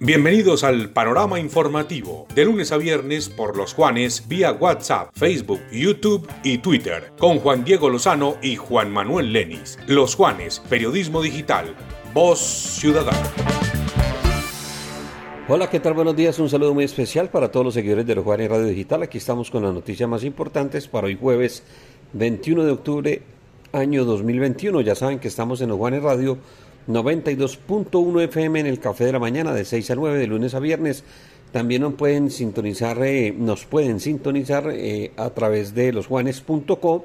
Bienvenidos al panorama informativo, de lunes a viernes por los Juanes vía WhatsApp, Facebook, YouTube y Twitter, con Juan Diego Lozano y Juan Manuel Lenis. Los Juanes, Periodismo Digital, Voz Ciudadana. Hola, ¿qué tal? Buenos días. Un saludo muy especial para todos los seguidores de los Juanes Radio Digital. Aquí estamos con las noticias más importantes para hoy jueves 21 de octubre, año 2021. Ya saben que estamos en los Juanes Radio 92.1 FM en el Café de la Mañana de 6 a 9 de lunes a viernes. También nos pueden sintonizar, eh, nos pueden sintonizar eh, a través de losjuanes.co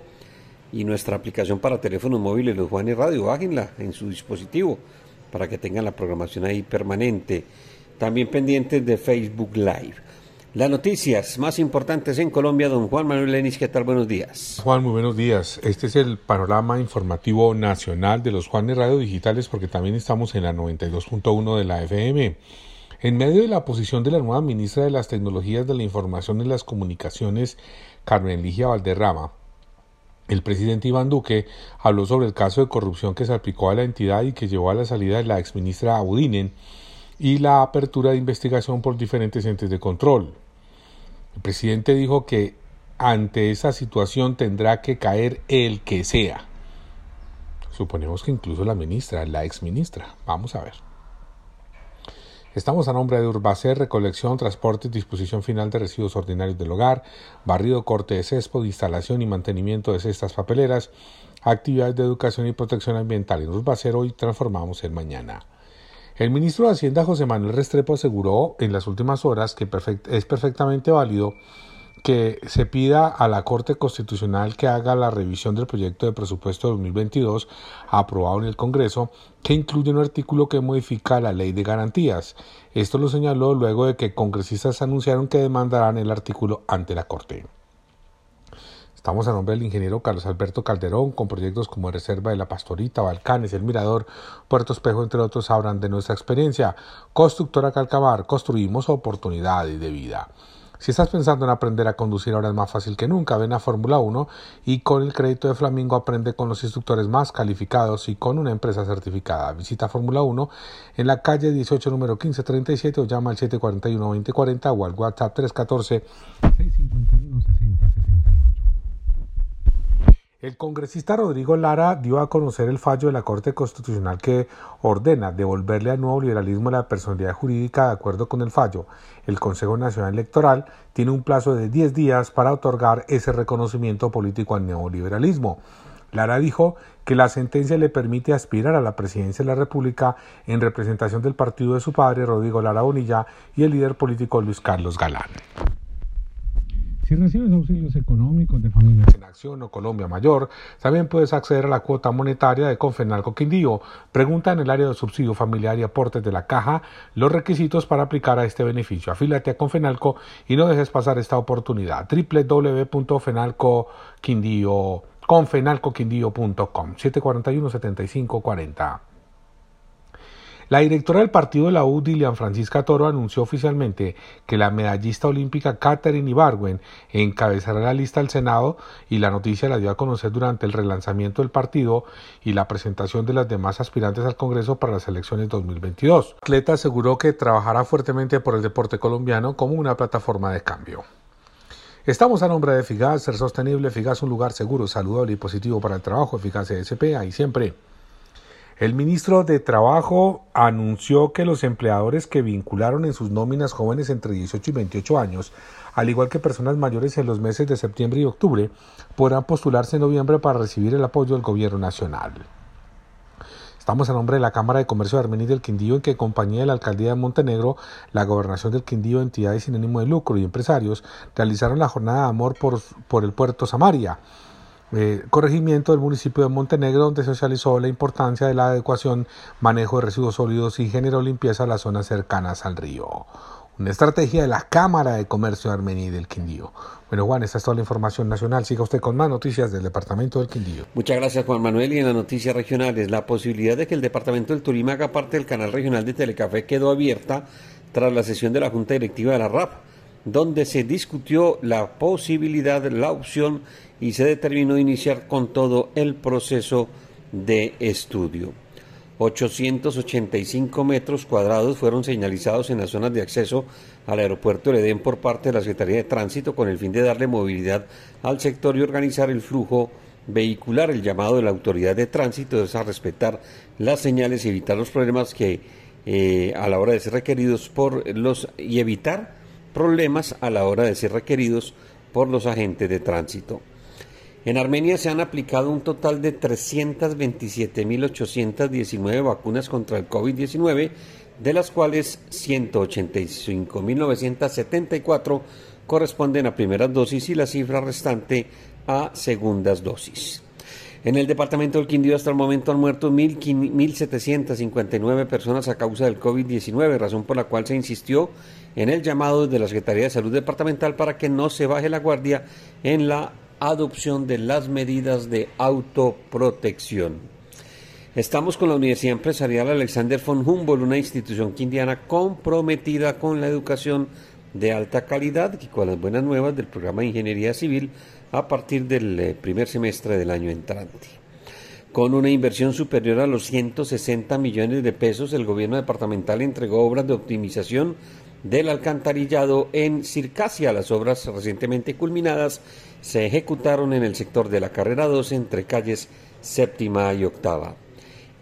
y nuestra aplicación para teléfonos móviles, Los Juanes Radio. Bájenla en su dispositivo para que tengan la programación ahí permanente. También pendientes de Facebook Live. Las noticias más importantes en Colombia, don Juan Manuel Lenis, ¿qué tal? Buenos días. Juan, muy buenos días. Este es el panorama informativo nacional de los Juanes Radio Digitales porque también estamos en la 92.1 de la FM. En medio de la posición de la nueva ministra de las Tecnologías de la Información y las Comunicaciones, Carmen Ligia Valderrama, el presidente Iván Duque habló sobre el caso de corrupción que se aplicó a la entidad y que llevó a la salida de la exministra Abudinen y la apertura de investigación por diferentes entes de control. El presidente dijo que ante esa situación tendrá que caer el que sea. Suponemos que incluso la ministra, la exministra. Vamos a ver. Estamos a nombre de Urbacer, recolección, transporte y disposición final de residuos ordinarios del hogar, barrido, corte de césped, instalación y mantenimiento de cestas papeleras, actividades de educación y protección ambiental. En Urbacer hoy transformamos el mañana. El ministro de Hacienda José Manuel Restrepo aseguró en las últimas horas que es perfectamente válido que se pida a la Corte Constitucional que haga la revisión del proyecto de presupuesto de 2022 aprobado en el Congreso, que incluye un artículo que modifica la ley de garantías. Esto lo señaló luego de que congresistas anunciaron que demandarán el artículo ante la Corte. Estamos a nombre del ingeniero Carlos Alberto Calderón con proyectos como Reserva de la Pastorita, Balcanes, El Mirador, Puerto Espejo, entre otros, hablan de nuestra experiencia. Constructora Calcamar, construimos oportunidades de vida. Si estás pensando en aprender a conducir ahora es más fácil que nunca, ven a Fórmula 1 y con el crédito de Flamingo aprende con los instructores más calificados y con una empresa certificada. Visita Fórmula 1 en la calle 18 número 1537 o llama al 741 2040 o al WhatsApp 314 651 el congresista Rodrigo Lara dio a conocer el fallo de la Corte Constitucional que ordena devolverle al nuevo liberalismo la personalidad jurídica de acuerdo con el fallo. El Consejo Nacional Electoral tiene un plazo de 10 días para otorgar ese reconocimiento político al neoliberalismo. Lara dijo que la sentencia le permite aspirar a la presidencia de la República en representación del partido de su padre, Rodrigo Lara Bonilla, y el líder político Luis Carlos Galán. Si recibes auxilios económicos de familias en acción o Colombia Mayor, también puedes acceder a la cuota monetaria de Confenalco Quindío. Pregunta en el área de subsidio familiar y aportes de la caja los requisitos para aplicar a este beneficio. Afílate a Confenalco y no dejes pasar esta oportunidad. www.fenalcoquindío confenalcoquindío.com 741 7540 la directora del partido de la U, Dilian Francisca Toro, anunció oficialmente que la medallista olímpica Katherine Ibargüen encabezará la lista al Senado y la noticia la dio a conocer durante el relanzamiento del partido y la presentación de las demás aspirantes al Congreso para las elecciones 2022. El atleta aseguró que trabajará fuertemente por el deporte colombiano como una plataforma de cambio. Estamos a nombre de Figas, ser sostenible, Figas un lugar seguro, saludable y positivo para el trabajo, Eficaz SP, ahí siempre. El ministro de Trabajo anunció que los empleadores que vincularon en sus nóminas jóvenes entre 18 y 28 años, al igual que personas mayores en los meses de septiembre y octubre, podrán postularse en noviembre para recibir el apoyo del gobierno nacional. Estamos a nombre de la Cámara de Comercio de Armenia del Quindío, en que compañía de la Alcaldía de Montenegro, la Gobernación del Quindío, entidades sin ánimo de lucro y empresarios realizaron la jornada de amor por, por el puerto Samaria eh, corregimiento del municipio de Montenegro, donde socializó la importancia de la adecuación, manejo de residuos sólidos y generó limpieza a las zonas cercanas al río. Una estrategia de la Cámara de Comercio de Armenia y del Quindío. Bueno, Juan, esta es toda la información nacional. Siga usted con más noticias del Departamento del Quindío. Muchas gracias, Juan Manuel. Y en las noticias regionales, la posibilidad de que el Departamento del Turismo haga parte del canal regional de Telecafé quedó abierta tras la sesión de la Junta Directiva de la RAP donde se discutió la posibilidad, la opción y se determinó iniciar con todo el proceso de estudio. 885 metros cuadrados fueron señalizados en las zonas de acceso al aeropuerto de Edén por parte de la Secretaría de Tránsito con el fin de darle movilidad al sector y organizar el flujo vehicular. El llamado de la autoridad de tránsito es a respetar las señales y evitar los problemas que eh, a la hora de ser requeridos por los y evitar problemas a la hora de ser requeridos por los agentes de tránsito. En Armenia se han aplicado un total de 327.819 vacunas contra el COVID-19, de las cuales 185.974 corresponden a primeras dosis y la cifra restante a segundas dosis. En el departamento del Quindío hasta el momento han muerto 1.759 personas a causa del COVID-19, razón por la cual se insistió en el llamado de la Secretaría de Salud Departamental para que no se baje la guardia en la adopción de las medidas de autoprotección. Estamos con la Universidad Empresarial Alexander von Humboldt, una institución quindiana comprometida con la educación de alta calidad y con las buenas nuevas del programa de Ingeniería Civil a partir del eh, primer semestre del año entrante. Con una inversión superior a los 160 millones de pesos, el gobierno departamental entregó obras de optimización del alcantarillado en Circasia. Las obras recientemente culminadas se ejecutaron en el sector de la carrera 12 entre calles séptima y octava.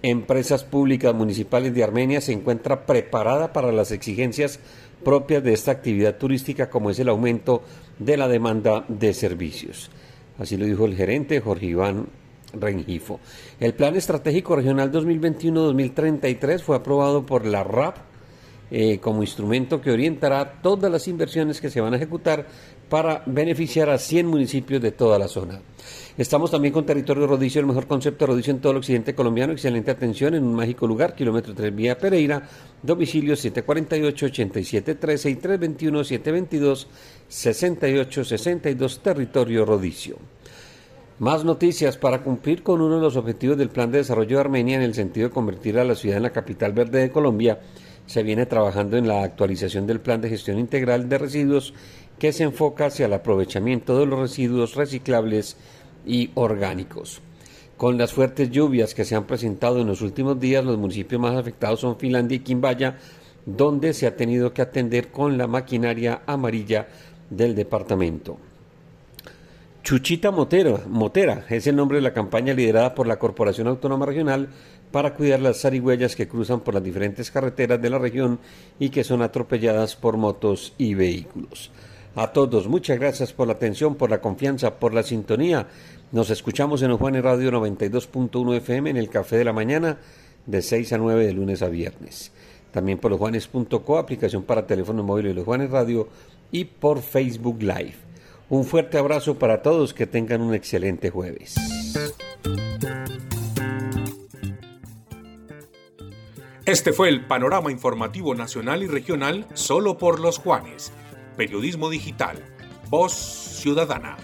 Empresas públicas municipales de Armenia se encuentra preparada para las exigencias propias de esta actividad turística como es el aumento de la demanda de servicios. Así lo dijo el gerente Jorge Iván Rengifo. El Plan Estratégico Regional 2021-2033 fue aprobado por la RAP eh, como instrumento que orientará todas las inversiones que se van a ejecutar para beneficiar a 100 municipios de toda la zona. Estamos también con Territorio Rodicio, el mejor concepto rodicio en todo el occidente colombiano. Excelente atención en un mágico lugar, kilómetro 3 vía Pereira, domicilio 748-8713 y 321-722-6862, territorio Rodicio. Más noticias para cumplir con uno de los objetivos del Plan de Desarrollo de Armenia en el sentido de convertir a la ciudad en la capital verde de Colombia se viene trabajando en la actualización del plan de gestión integral de residuos que se enfoca hacia el aprovechamiento de los residuos reciclables y orgánicos. Con las fuertes lluvias que se han presentado en los últimos días, los municipios más afectados son Finlandia y Quimbaya, donde se ha tenido que atender con la maquinaria amarilla del departamento. Chuchita Motera, Motera es el nombre de la campaña liderada por la Corporación Autónoma Regional para cuidar las zarigüeyas que cruzan por las diferentes carreteras de la región y que son atropelladas por motos y vehículos. A todos, muchas gracias por la atención, por la confianza, por la sintonía. Nos escuchamos en Juanes Radio 92.1 FM en el Café de la Mañana de 6 a 9 de lunes a viernes. También por losjuanes.co, aplicación para teléfono móvil de Los Juanes Radio y por Facebook Live. Un fuerte abrazo para todos, que tengan un excelente jueves. Este fue el panorama informativo nacional y regional solo por los Juanes. Periodismo digital. Voz ciudadana.